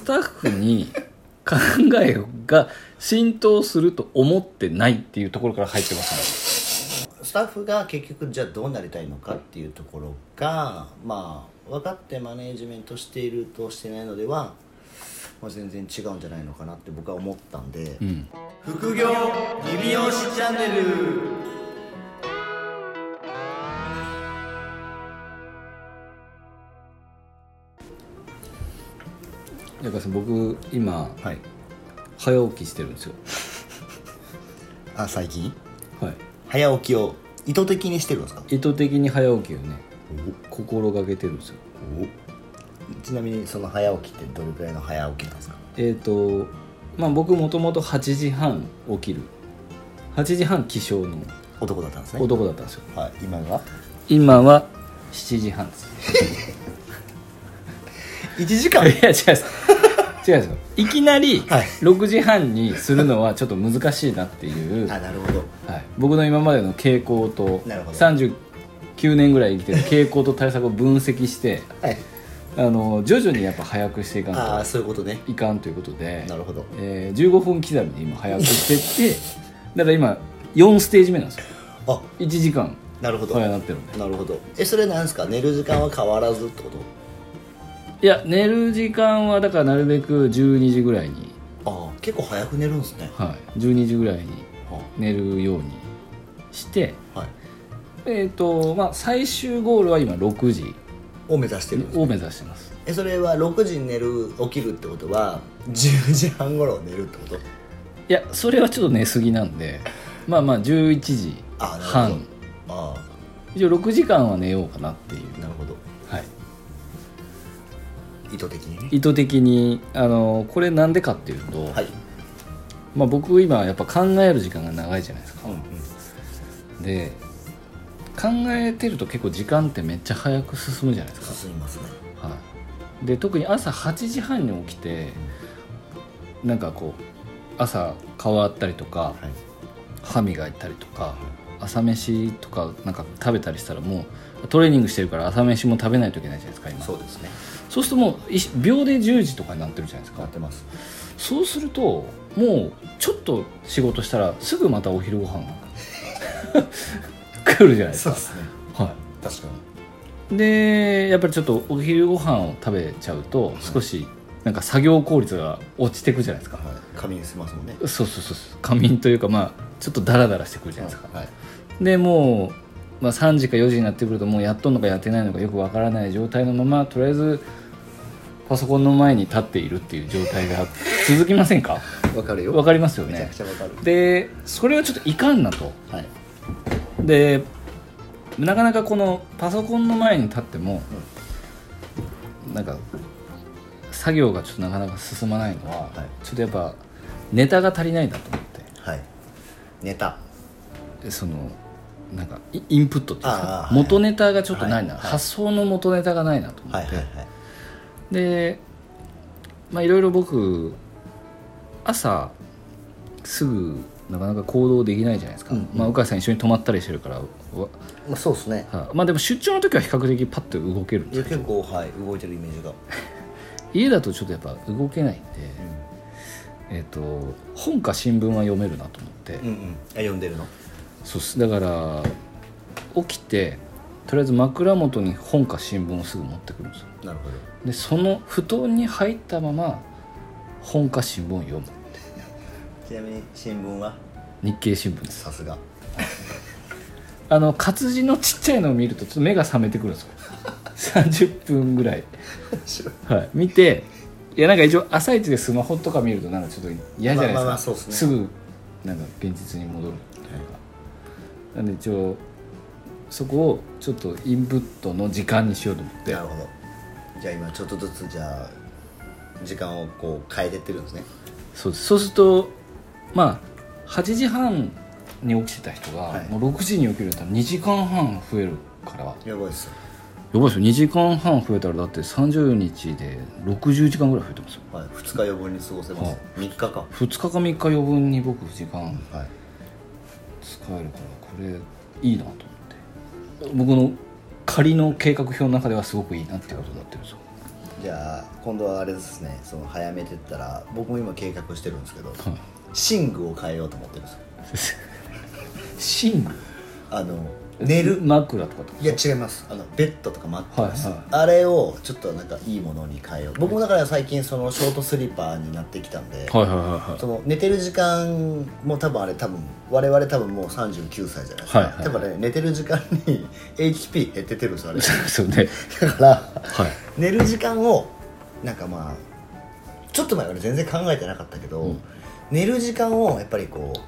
スタッフに考えが浸透すると思ってないっていうところから入ってますね。スタッフが結局じゃあどうなりたいのかっていうところがまあ分かってマネージメントしているとしてないのでは、まあ、全然違うんじゃないのかなって僕は思ったんで、うん。副業リビオシチャンネルだからさ僕今はい。早起きしてるんですよ。あ最近？はい。早起きを意図的にしてるんですか？意図的に早起きをね心がけてるんですよ。ちなみにその早起きってどれくらいの早起きなんですか？えっ、とまあ僕もともと8時半起きる。8時半起床の男だったんですね。男だったんですよ。はい。今が今は7時半です 1時間？いや違うです。違うんです。よいきなりはい。6時半にするのはちょっと難しいなっていう、あなるほど。はい、僕の今までの傾向となるほど。39年ぐらい生きてる傾向と対策を分析してはい。あの徐々にやっぱ早くしていかああんそういうことね。といかんということでなるほど。えー、15分刻みで今早くしてってだから今4ステージ目なんですよ。あ。1時間なるほど。早なってるんで。なるほど。えそれなんですか？寝る時間は変わらずってこと？いや寝る時間はだからなるべく12時ぐらいに、ああ結構早く寝るんですね。はい、12時ぐらいに寝るようにして。はい。えっ、とまあ最終ゴールは今6時。を目指してるんですを目指してます。えそれは6時に寝る起きるってことは10時半頃寝るってこと？いやそれはちょっと寝すぎなんで。まあまあ11時あなるほど。半。あ一応6時間は寝ようかなっていう。あなるほど。はい意図的にね。意図的にあのこれなんでかっていうと、はい。まあ、僕今やっぱ考える時間が長いじゃないですか、うんうん。で考えてると結構時間ってめっちゃ早く進むじゃないですか、進みますね。はい、で特に朝8時半に起きてなんかこう朝顔洗ったりとかはい。歯磨いたりとか朝飯とかなんか食べたりしたらもうトレーニングしてるから朝飯も食べないといけないじゃないですか今。そうですね。そうするともうい秒で10時とかになってるじゃないですか。変わってます。そうするともうちょっと仕事したらすぐまたお昼ご飯が 来るじゃないですか。すね。は確かい、でやっぱりちょっとお昼ご飯を食べちゃうと少しなんか作業効率が落ちてくじゃないですか、にはい。仮眠しますもんね。そうそうそうそう。仮眠というかまあちょっとダラダラしてくるじゃないですか、はい。でもう、まあ、3時か4時になってくるともうやっとんのかやってないのかよくわからない状態のままとりあえずパソコンの前に立っているっていう状態が 続きませんか？わかるよ。わかりますよめちゃねくちゃわかる。でそれはちょっといかんなと。はい。でなかなかこのパソコンの前に立っても、なんか作業がちょっとなかなか進まないのは、はい。ちょっとやっぱネタが足りないなと思っはい。ネタ。てそのなんかイインプットっていうんですか、はい。元ネタがちょっとないな、はい。はい発想の元ネタがないなと思って、はいはいはい。でまあいろいろ僕朝すぐなかなか行動できないじゃないですか、うんうん。まあ、鵜飼さん一緒に泊まったりしてるからわまあそうですね。はい。まあでも出張の時は比較的パッと動けるんいです結構はい動いてるイメージが。家だとちょっとやっぱ動けないんで、えっと本か新聞は読めるなと思って、うんうん。あ読んでるの？そうっす。だから起きてとりあえず枕元に本か新聞をすぐ持ってくるんですよ。なるほど。でその布団に入ったまま本か新聞を読むちなみに新聞は？日経新聞です。さすが。あの活字のちっちゃいのを見るとちょっと目が覚めてくるんですよ。30分ぐらい、はい、見ていやなんか一応朝一でスマホとか見るとなんかちょっと嫌じゃないですか、まあまあまあすね。ぐなんか現実に戻るなんで一応そこをちょっとインプットの時間にしようと思って。なるほど。じゃあ今ちょっとずつじゃあ時間をこう変えてってるんですね。そうです。そうするとまあ8時半に起きてた人が、はい。もう6時に起きると2時間半増えるから。やばいっす。よやばいですよ。2時間半増えたらだって30日で60時間ぐらい増えてますよ。はい、2日余分に過ごせます、はい。3日か。は2日か3日余分に僕時間い。使えるから。これいいなと思って。僕の仮の計画表の中ではすごくいいなってことになってるんですよじゃあ今度はあれですね。その早めてったら僕も今計画してるんですけど寝具を変えようと思ってるんですよ。寝具？あの寝る枕とかと？かいや違います。あのベッドとかマットレス、はいはい。あれをちょっとなんかいいものに変えよう僕もだから最近そのショートスリッパーになってきたんで、はいはいはいはい。その寝てる時間も多分あれ多分我々多分もう39歳じゃないですか、はいはい。多分ね寝てる時間に HP 減ってってるんですよあれ。そうね。だからはい。寝る時間をなんかまあちょっと前は俺全然考えてなかったけど、うん。寝る時間をやっぱりこう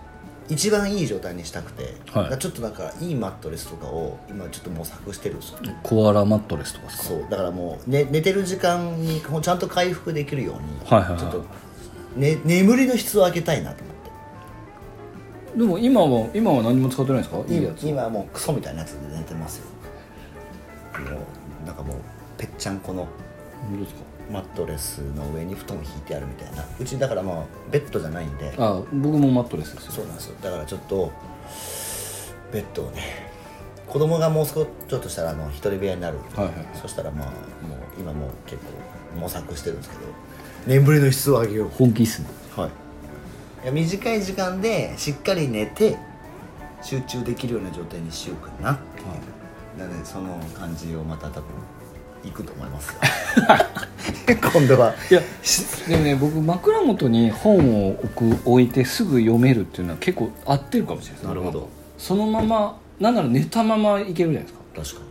一番いい状態にしたくて、はい。ちょっとなんかいいマットレスとかを今ちょっと模索してるんですよ。コアラマットレスとかですか？そうだからもう、ね、寝てる時間にちゃんと回復できるように、はいはいはい。ちょっと、ね、眠りの質を上げたいなと思って。でも今は今は何も使ってないですか？いいやつ。今はもうクソみたいなやつで寝てますよ。もうなんかもうぺっちゃんこの。どうですか？マットレスの上に布団を引いてあるみたいな。うちだからまあベッドじゃないんで。あ僕もマットレスですよ。そうなんですよ。だからちょっとベッドをね子供がもう少しちょっとしたらあの一人部屋になる、はいはいそしたらまあもう今もう結構模索してるんですけど。眠りの質を上げよう。本気っすね。はい。いや短い時間でしっかり寝て集中できるような状態にしようかなっていう、なのでその感じをまた多分いくと思いますよ。今度は。いやでもね僕枕元に本を置く置いてすぐ読めるっていうのは結構合ってるかもしれないです。なるほど。そのままなんなら寝たままいけるじゃないですか。確かに、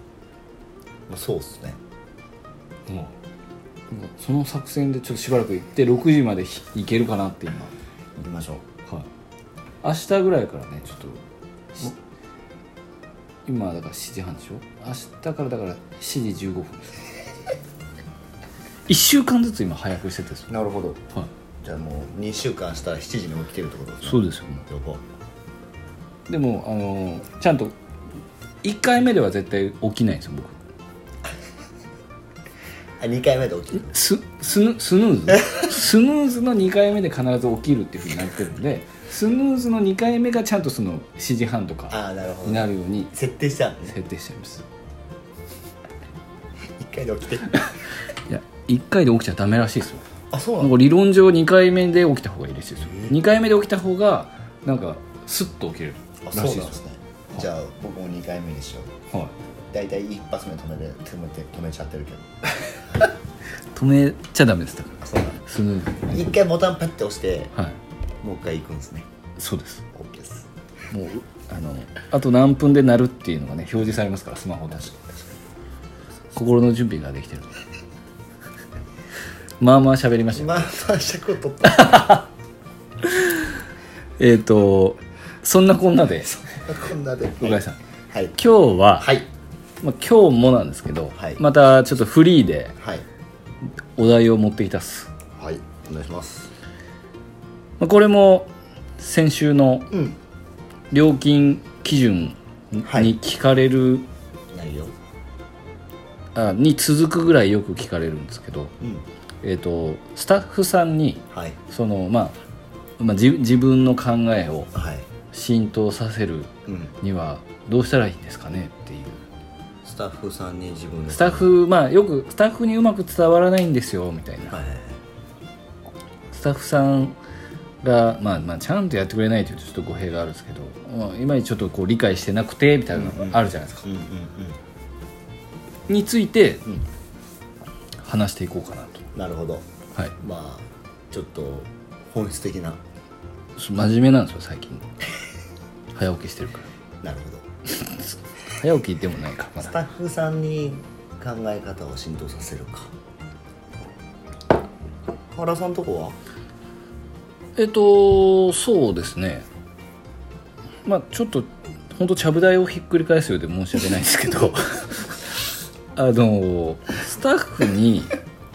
まあ、そうっすね。もうその作戦でちょっとしばらく行って6時までひいけるかなって今。行きましょう。はい。明日ぐらいからねちょっとし今だから7時半でしょ？明日からだから7時15分です。1週間ずつ今早くしててですよ。なるほど。はい。じゃあもう2週間したら7時に起きてるってことですね。そうですよ。やば。でもあのちゃんと1回目では絶対起きないんですよ僕あ2回目で起きる。ススヌスヌーズ？スヌーズの2回目で必ず起きるっていうふうになってるんでスヌーズの2回目がちゃんとその7時半とかになるように設定したんね。設定してあります。1回で起きて。いや1回で起きちゃダメらしいですよ。あそうなんか理論上2回目で起きた方がいいらしいですよ。2回目で起きた方がなんかスッと起きれるあらそうなんですね。しいですよじゃあ僕も2回目にしよう。はい。大体一発目止めて止めて止めちゃってるけど止めちゃダメです。だからあそうスヌーズ一回ボタンパッて押してはい。もう一回行くんですね。そうです。OK です。もうあのあと何分で鳴るっていうのがね表示されますからスマホで心の準備ができてる。まあまあ喋りました。よまあまあ尺を取った。えっ、とそんなこんなで。こんなで。向井さん。はい。今日は、はい。まあ、今日もなんですけど、はい。またちょっとフリーではいお題を持ってきたっす、はいお願いします。まあ、これも先週のうん。料金基準にはい。聞かれる、あに続くぐらいよく聞かれるんですけど、うん。えー、とスタッフさんにはい。その、まあ、まあ自自分の考えをはい。浸透させるうん。にはどうしたらいいんですかねっていう。スタッフさんに自分で。スタッフまあよくスタッフにうまく伝わらないんですよみたいな。はい。スタッフさんが、まあ、まあちゃんとやってくれないというとちょっと語弊があるんですけど、まあ、今にちょっとこう理解してなくてみたいなのがあるじゃないですか、についてうん。うん話していこうかなと、なるほど。はい、まあちょっと本質的な。真面目なんですよ最近。早起きしてるから。なるほど早起きでもないかまだ。スタッフさんに考え方を浸透させるか。原さんとこは？えっとそうですね。まあちょっと本当ちゃぶ台をひっくり返すようで申し訳ないですけど あのスタッフに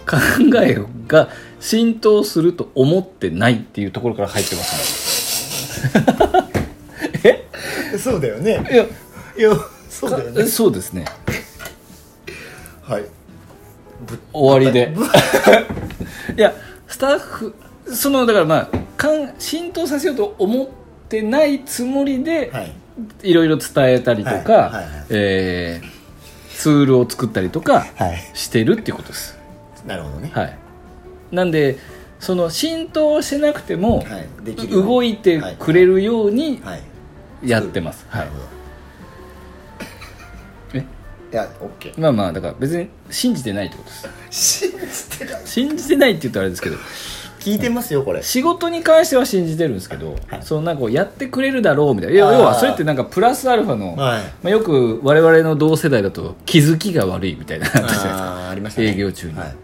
考えが浸透すると思ってないっていうところから入ってますね。え？そうだよね。いや。いやそうだよね。そうですね。はい。終わりで。いやスタッフそのだからまあかん浸透させようと思ってないつもりで、はい。いろいろ伝えたりとか、はい。はい。はい。えーツールを作ったりとかはい。してるっていうことです。なるほどね。はい。なんでその浸透してなくても、動いてくれるようにはい。やってます、はいいやオッケーまあまあだから別に信じてないってことです。信じてる。信じてないって言ったらあれですけど聞いてますよこれ。仕事に関しては信じてるんですけど、はい。そのなんかこうやってくれるだろうみたいな。要要はそれってなんかプラスアルファの、はい。まあ、よく我々の同世代だと気づきが悪いみたいなのあったじゃないですかあーありましたね。営業中に。はい、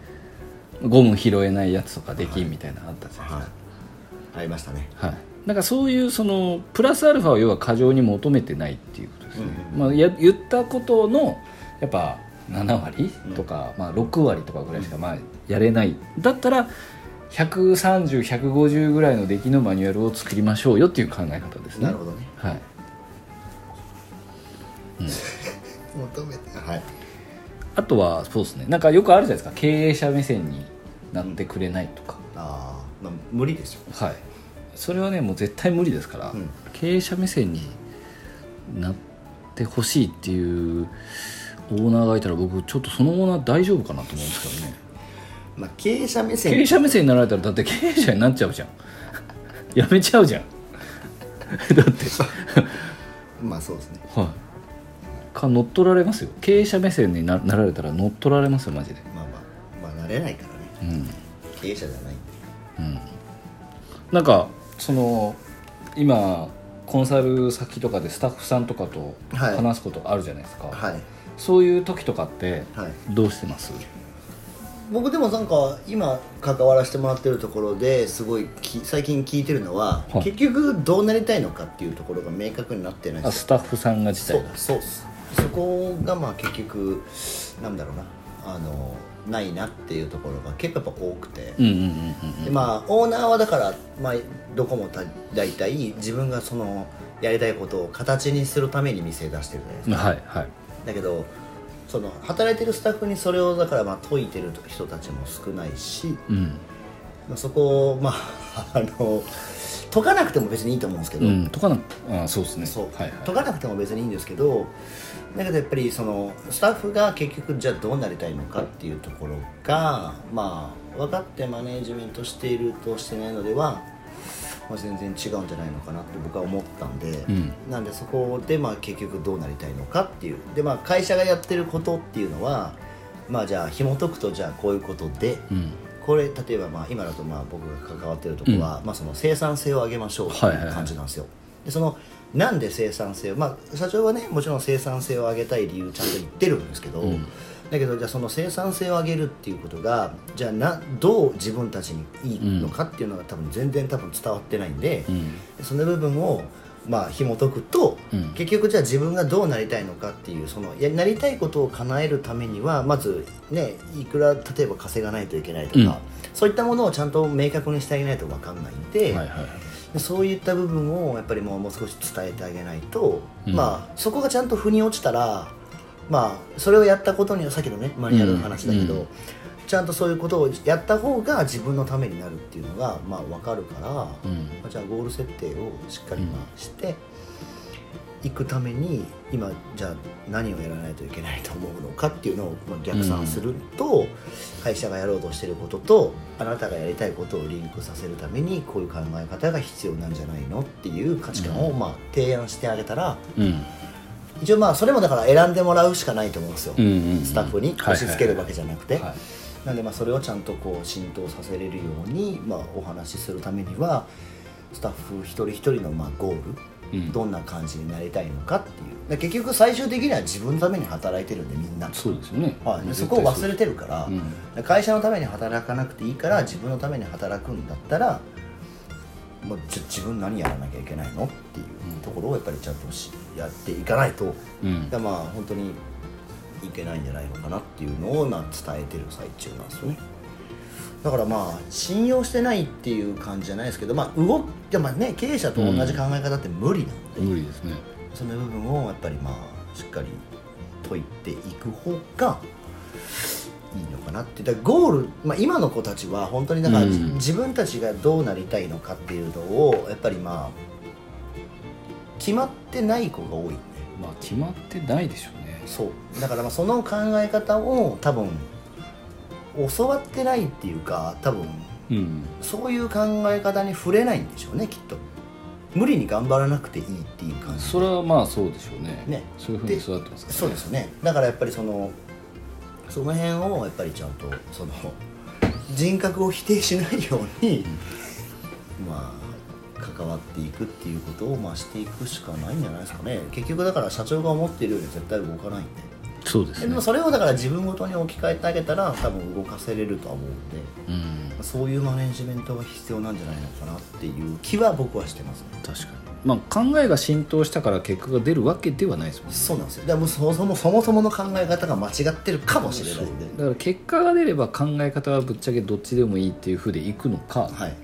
ゴム拾えないやつとかできんみたいなのあったじゃないですか、はい、ありましたね。はい、だからそういうそのプラスアルファを要は過剰に求めてないっていうことですね、うんまあ、や言ったことのやっぱ7割とか、まあ、6割とかぐらいしかまあやれない。だったら130150ぐらいの出来のマニュアルを作りましょうよっていう考え方ですね。なるほどね。はい、求めて。はい。あとはそうですね。なんかよくあるじゃないですか。経営者目線になってくれないとか、ああまあ無理ですよはいそれはねもう絶対無理ですから、うん。経営者目線になってほしいっていうオーナーがいたら僕ちょっとそのオーナー大丈夫かなと思うんですけどね。まあ経営者目線。経営者目線になられたらだって経営者になっちゃうじゃん。やめちゃうじゃん。だって。まあそうですね。はい。か乗っ取られますよ。経営者目線にななられたら乗っ取られますよマジで。まあまあまあ慣れないからね。うん。経営者じゃない。うん。なんかその今コンサル先とかでスタッフさんとかとはい。話すことあるじゃないですか、はい。そういう時とかってはい。どうしてます、僕でもなんか今関わらせてもらってるところですごいき最近聞いてるのは、はい。結局どうなりたいのかっていうところが明確になってないスタッフさんが自体が。そうそこがまあ結局なんだろうな。あのないなっていうところが結構やっぱ多くて、まあオーナーはだから、まあ、どこもた大体自分がそのやりたいことを形にするために店出してるじゃないですか。はいはい。だけどその働いてるスタッフにそれをだからまあ解いてる人たちも少ないし、うん。まあ、そこをまああの解かなくても別にいいと思うんですけど、うんとかなあそうですね。そう、はいはい。解かなくても別にいいんですけどだけどやっぱりそのスタッフが結局じゃあどうなりたいのかっていうところがまあ分かってマネージメントしているとしてないのでは、まあ、全然違うんじゃないのかなって僕は思ったんで、うん。なんでそこでまあ結局どうなりたいのかっていう。でまあ会社がやってることっていうのはまあじゃあ紐解くとじゃあこういうことでうんこれ例えばまあ今だとまあ僕が関わってるところは、まあその生産性を上げましょうっていう感じなんですよ。でそのなんで生産性をまあ社長はねもちろん生産性を上げたい理由ちゃんと言ってるんですけど、うん。だけどじゃあその生産性を上げるっていうことがじゃあなどう自分たちにいいのかっていうのが多分全然多分伝わってないんで、うん。その部分をまあ紐解くと、うん。結局じゃあ自分がどうなりたいのかっていうそのやなりたいことを叶えるためにはまずねいくら例えば稼がないといけないとか、うん。そういったものをちゃんと明確にしてあげないと分かんないんで、はいはいそういった部分をやっぱりもうもう少し伝えてあげないと、うん。まあそこがちゃんと腑に落ちたらまあそれをやったことにはさっきのねマニュアルの話だけど、ちゃんとそういうことをやった方が自分のためになるっていうのがまあ分かるから、うん。まあじゃあゴール設定をしっかりまあしていくために今じゃあ何をやらないといけないと思うのかっていうのをまあ逆算すると、会社がやろうとしてることとあなたがやりたいことをリンクさせるためにこういう考え方が必要なんじゃないのっていう価値観をまあ提案してあげたらうん。一応まあそれもだから選んでもらうしかないと思うんですよ、スタッフに押し付けるわけじゃなくて。はいなんでまあそれをちゃんとこう浸透させれるようにまあお話しするためにはスタッフ一人一人のまあゴール、うん。どんな感じになりたいのかっていう。で結局最終的には自分のために働いてるんでみんな、そうですよね。はい、でそこを忘れてるから、うん。で会社のために働かなくていいから自分のために働くんだったらもうじゃ自分何やらなきゃいけないのっていうところをやっぱりちゃんとしやっていかないと、うん。でまあ本当にいけないんじゃないのかなっていうのを今伝えてる最中なんですよね。だからまあ信用してないっていう感じじゃないですけどまあ動きでもね経営者と同じ考え方って無理なんで、無理ですね。その部分をやっぱりまあしっかり解いていく方がいいのかなって。だゴール、まあ、今の子たちは本当にだから、うん。自分たちがどうなりたいのかっていうのをやっぱりまあ決まってない子が多い。ねまあ決まってないでしょうねそう。だからまあその考え方を多分教わってないっていうか多分うん。そういう考え方に触れないんでしょうねきっと。無理に頑張らなくていいっていう感じそれはまあそうでしょうね。ね。そういうふうに育ってますからそうですよね。だからやっぱりそのその辺をやっぱりちゃんとその人格を否定しないように、まあ関わっていくっていうことをまあしていくしかないんじゃないですかね。結局だから社長が思っているように絶対動かないんで。そうですね。でもそれをだから自分ごとに置き換えてあげたら多分動かせれるとは思うんで。うん。そういうマネジメントが必要なんじゃないのかなっていう気は僕はしてますね。確かに。まあ考えが浸透したから結果が出るわけではないですもんね。そうなんですよ。でもそもそもそもそもの考え方が間違ってるかもしれないんで。だから結果が出れば考え方はぶっちゃけどっちでもいいっていうふうでいくのか、はい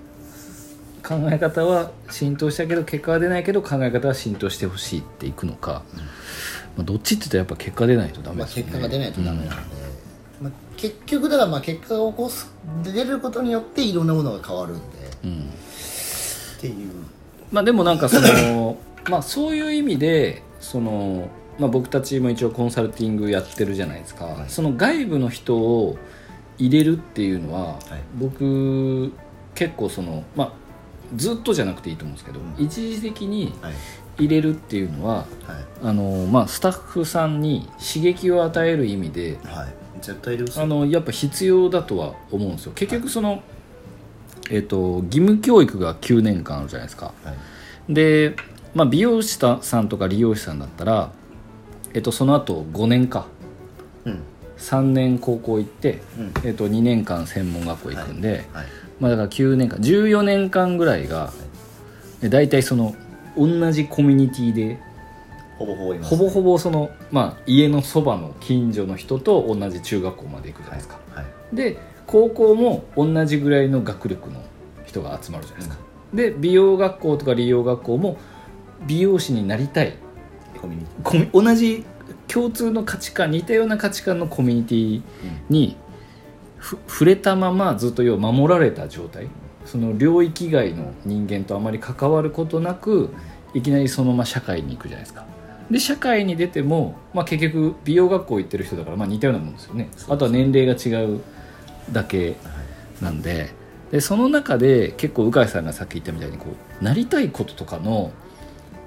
考え方は浸透したけど結果は出ないけど考え方は浸透してほしいっていくのか、まあ、どっちって言ったらやっぱ結果出ないとダメまあ、ですよね、結果が出ないとダメなんで、まあ、結局だからまあ結果を起こす出ることによっていろんなものが変わるんで。うん、うん。っていう。まあでもなんかその まあそういう意味でその、まあ、僕たちも一応コンサルティングやってるじゃないですか、はい。その外部の人を入れるっていうのは、はい。僕結構そのまあずっとじゃなくていいと思うんですけど、うん。一時的にはい。入れるっていうのははい。あの、まあ、スタッフさんに刺激を与える意味ではい。絶対あのやっぱ必要だとは思うんですよ。結局その、えっと義務教育が9年間あるじゃないですか。はい。で、まあ、美容師さんとか理容師さんだったら、えっと、その後5年か。うん。3年高校行って、うん。えっと、2年間専門学校行くんで、はいまあ、だから9年間14年間ぐらいが、で大体その同じコミュニティでほぼほぼいます。ほぼほぼその、まあ、家のそばの近所の人と同じ中学校まで行くじゃないですか、はい。で高校も同じぐらいの学力の人が集まるじゃないですか、で美容学校とか理容学校も美容師になりたい。コミュニテコミ同じ共通の価値観似たような価値観のコミュニティにふ触れたままずっと要は守られた状態。その領域外の人間とあまり関わることなくいきなりそのまま社会に行くじゃないですか。で社会に出ても、まあ、結局美容学校行ってる人だから、まあ、似たようなもんですよね。あとは年齢が違うだけなんで。でその中で結構鵜飼さんがさっき言ったみたいにこうなりたいこととかの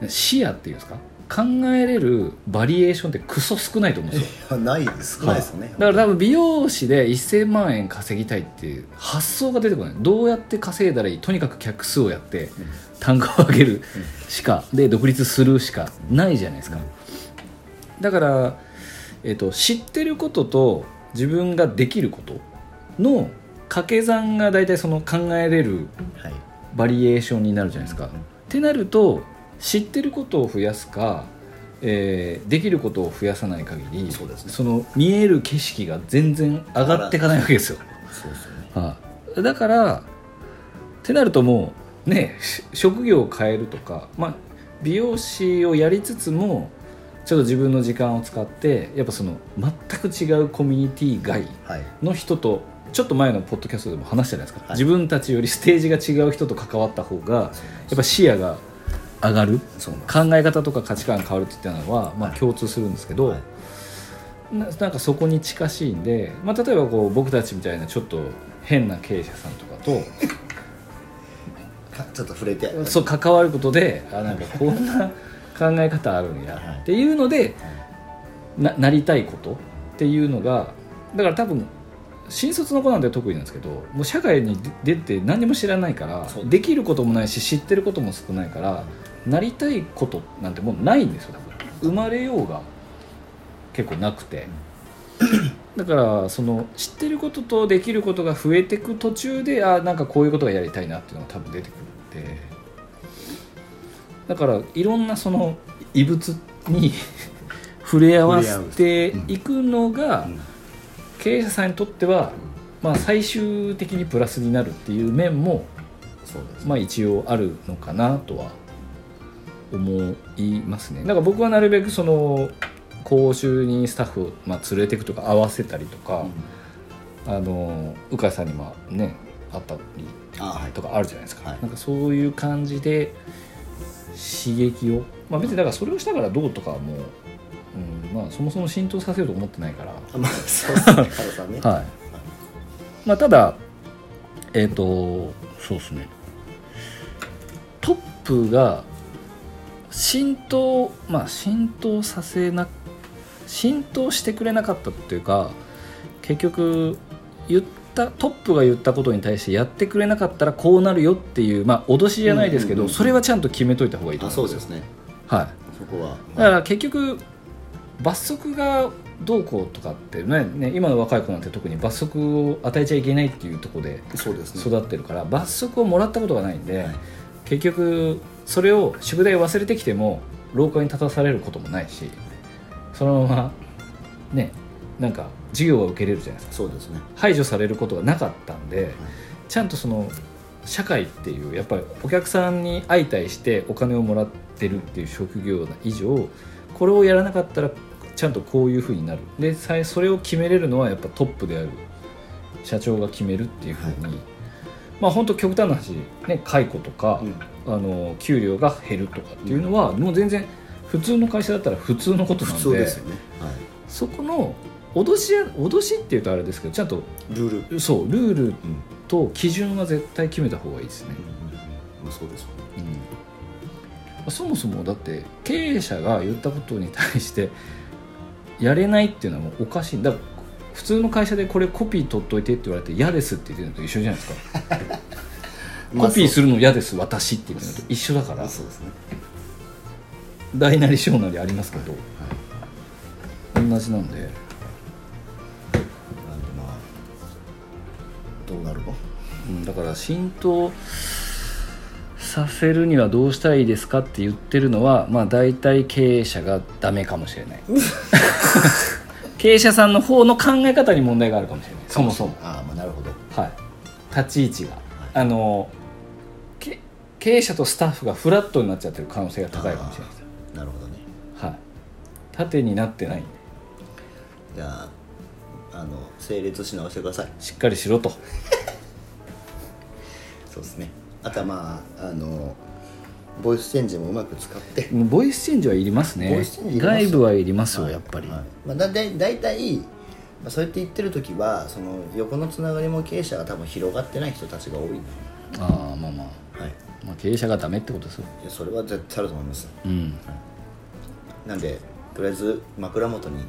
視野っていうんですか？考えれるバリエーションってクソ少ないと思うんですよ。ないです。少ないですよね。だから多分美容師で1000万円稼ぎたいっていう発想が出てこない。どうやって稼いだらいい？とにかく客数をやって単価を上げるしかで独立するしかないじゃないですか。だから、えっと知ってることと自分ができることの掛け算が大体その考えれるはい。バリエーションになるじゃないですか。ってなると知ってることを増やすか、えーできることを増やさない限りそうですね。その見える景色が全然上がっていかないわけですよ。そうですよね。はい。だからってなるともうねし職業を変えるとか、まあ、美容師をやりつつもちょっと自分の時間を使ってやっぱその全く違うコミュニティ外はい。の人とちょっと前のポッドキャストでも話したじゃないですか、はい。自分たちよりステージが違う人と関わった方がやっぱ視野が上がる？考え方とか価値観が変わるって言ったのは、まあ、はい。共通するんですけど、はい。ななんかそこに近しいんで、まあ、例えばこう僕たちみたいなちょっと変な経営者さんとかとか ちょっと触れて。そう関わることであなんかこんな考え方あるんやっていうのでななりたいことっていうのがだから多分新卒の子なんて得意なんですけどもう社会に出て何にも知らないからできることもないし知ってることも少ないからなりたいことなんてもうないんですよ生まれようが結構なくて。だからその知ってることとできることが増えていく途中であなんかこういうことがやりたいなっていうのが多分出てくるんで。だからいろんなその異物に 触れ合わせていくのがう。ん。経営者さんにとっては、まあ、最終的にプラスになるっていう面も、まあ、一応あるのかなとは思いますね。だから僕はなるべくその講習にスタッフを、まあ、連れていくとか合わせたりとか、あの鵜飼さんにもねあったりとかあるじゃないですか、はい。なんかそういう感じで刺激を、まあ、別にだからそれをしたからどうとかはもう、うんまあ、そもそも浸透させようと思ってないから、まあそうですね。まあ、ただえっ、とそうですね。トップが浸透まあ浸透させな浸透してくれなかったっていうか結局言ったトップが言ったことに対してやってくれなかったらこうなるよっていうまあ脅しじゃないですけど、うんうんうんうん。それはちゃんと決めといた方がいいとあ思うんでよそうですすね。はい。そこは。だから結局罰則がどうこうとかってねね今の若い子なんて特に罰則を与えちゃいけないっていうところでそうですね。育ってるから罰則をもらったことがないんで、はい。結局それを宿題を忘れてきても廊下に立たされることもないしそのままねなんか授業は受けれるじゃないですか。そうですね。排除されることがなかったんで、ちゃんとその社会っていうやっぱりお客さんに相対してお金をもらってるっていう職業な以上これをやらなかったらちゃんとこういうふうになる。でそれを決めれるのはやっぱトップである。社長が決めるっていうふうに、まあ本当極端な話ね解雇とか、うんあの給料が減るとかっていうのは、もう全然普通の会社だったら普通のことなん普で通ですよね。はそこの脅しや脅しっていうとあれですけどちゃんといルール。そうルールうん。と基準は絶対決めた方がいいですね、まあそうですよね。うん。そもそもだって経営者が言ったことに対してやれないっていうのはもうおかしい。んだ普通の会社でこれコピー取っといてって言われて嫌ですって言ってるのと一緒じゃないですか。まあコピーするの嫌です私って言ってるのと一緒だから。そうですね。大なり小なりありますけど同じなんで。なんでまあどうなるの？うんだから浸透させるにはどうしたらいいですかって言ってるのはまあ大体経営者がダメかもしれない。経営者さんの方の考え方に問題があるかもしれない。そもそも。ああまあなるほど。はい。立ち位置が。あのけ経営者とスタッフがフラットになっちゃってる可能性が高いかもしれないです。なるほどね。はい。縦になってないんで。じゃああの整列し直してください。しっかりしろと。そうですね。あとはまああのボイスチェンジもうまく使って。ボイスチェンジはいりますね。外部はいりますよ、はい。やっぱり、はい。まあ、だだい大体、まあ、そうやって言ってる時はその横のつながりも経営者が多分広がってない人たちが多いああまあまあ、はいまあ、経営者がダメってことですよ。いやそれは絶対あると思います。うん。なんでとりあえず枕元に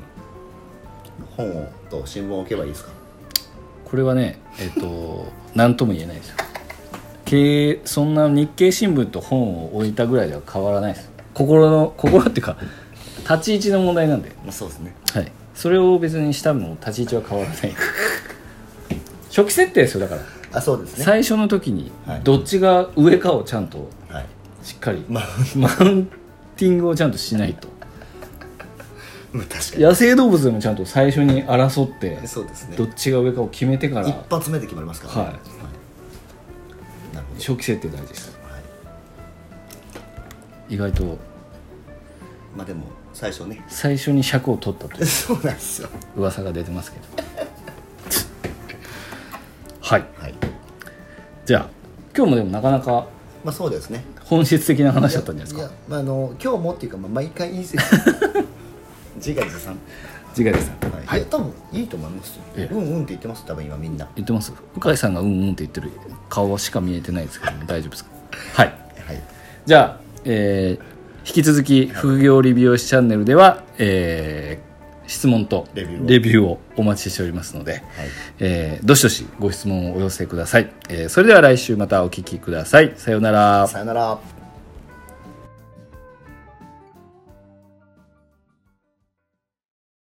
本をと新聞を置けばいいですか？これはねえっ、と何とも言えないですよ。経営そんな日経新聞と本を置いたぐらいでは変わらないです。心の心っていうか立ち位置の問題なんで、まあそうですね。はい、それを別にしたの立ち位置は変わらない。初期設定ですよだから、あそうですね。最初の時にはい。どっちが上かをちゃんとはい。しっかりまあ。マウンティングをちゃんとしないと。まあ確かに。野生動物でもちゃんと最初に争ってそうですね。どっちが上かを決めてから一発目で決まりますからね。はい。なるほ初期設定大事です。ど、はい、意外とまあでも最初ね。最初に尺を取ったという そうなんですよ。噂が出てますけどはい。はい。じゃあ今日もでもなかなかまあそうですね。本質的な話だったんじゃないですか？いや、まあ、あの今日もっていうか、まあ、毎回いいですよ自画自賛。次回ですねはい、はい。多分いいと思いますよ、ええ。うんうんって言ってます多分今みんな。言ってます？向井さんがうんうんって言ってる顔しか見えてないですけども大丈夫ですか？はい。はい。じゃあ、えー引き続き副業理美容師チャンネルでは、えー質問とレビューを。お待ちしておりますので、はい。えーどしどしご質問をお寄せください、えーそれでは来週またお聞きください。さようなら。さよなら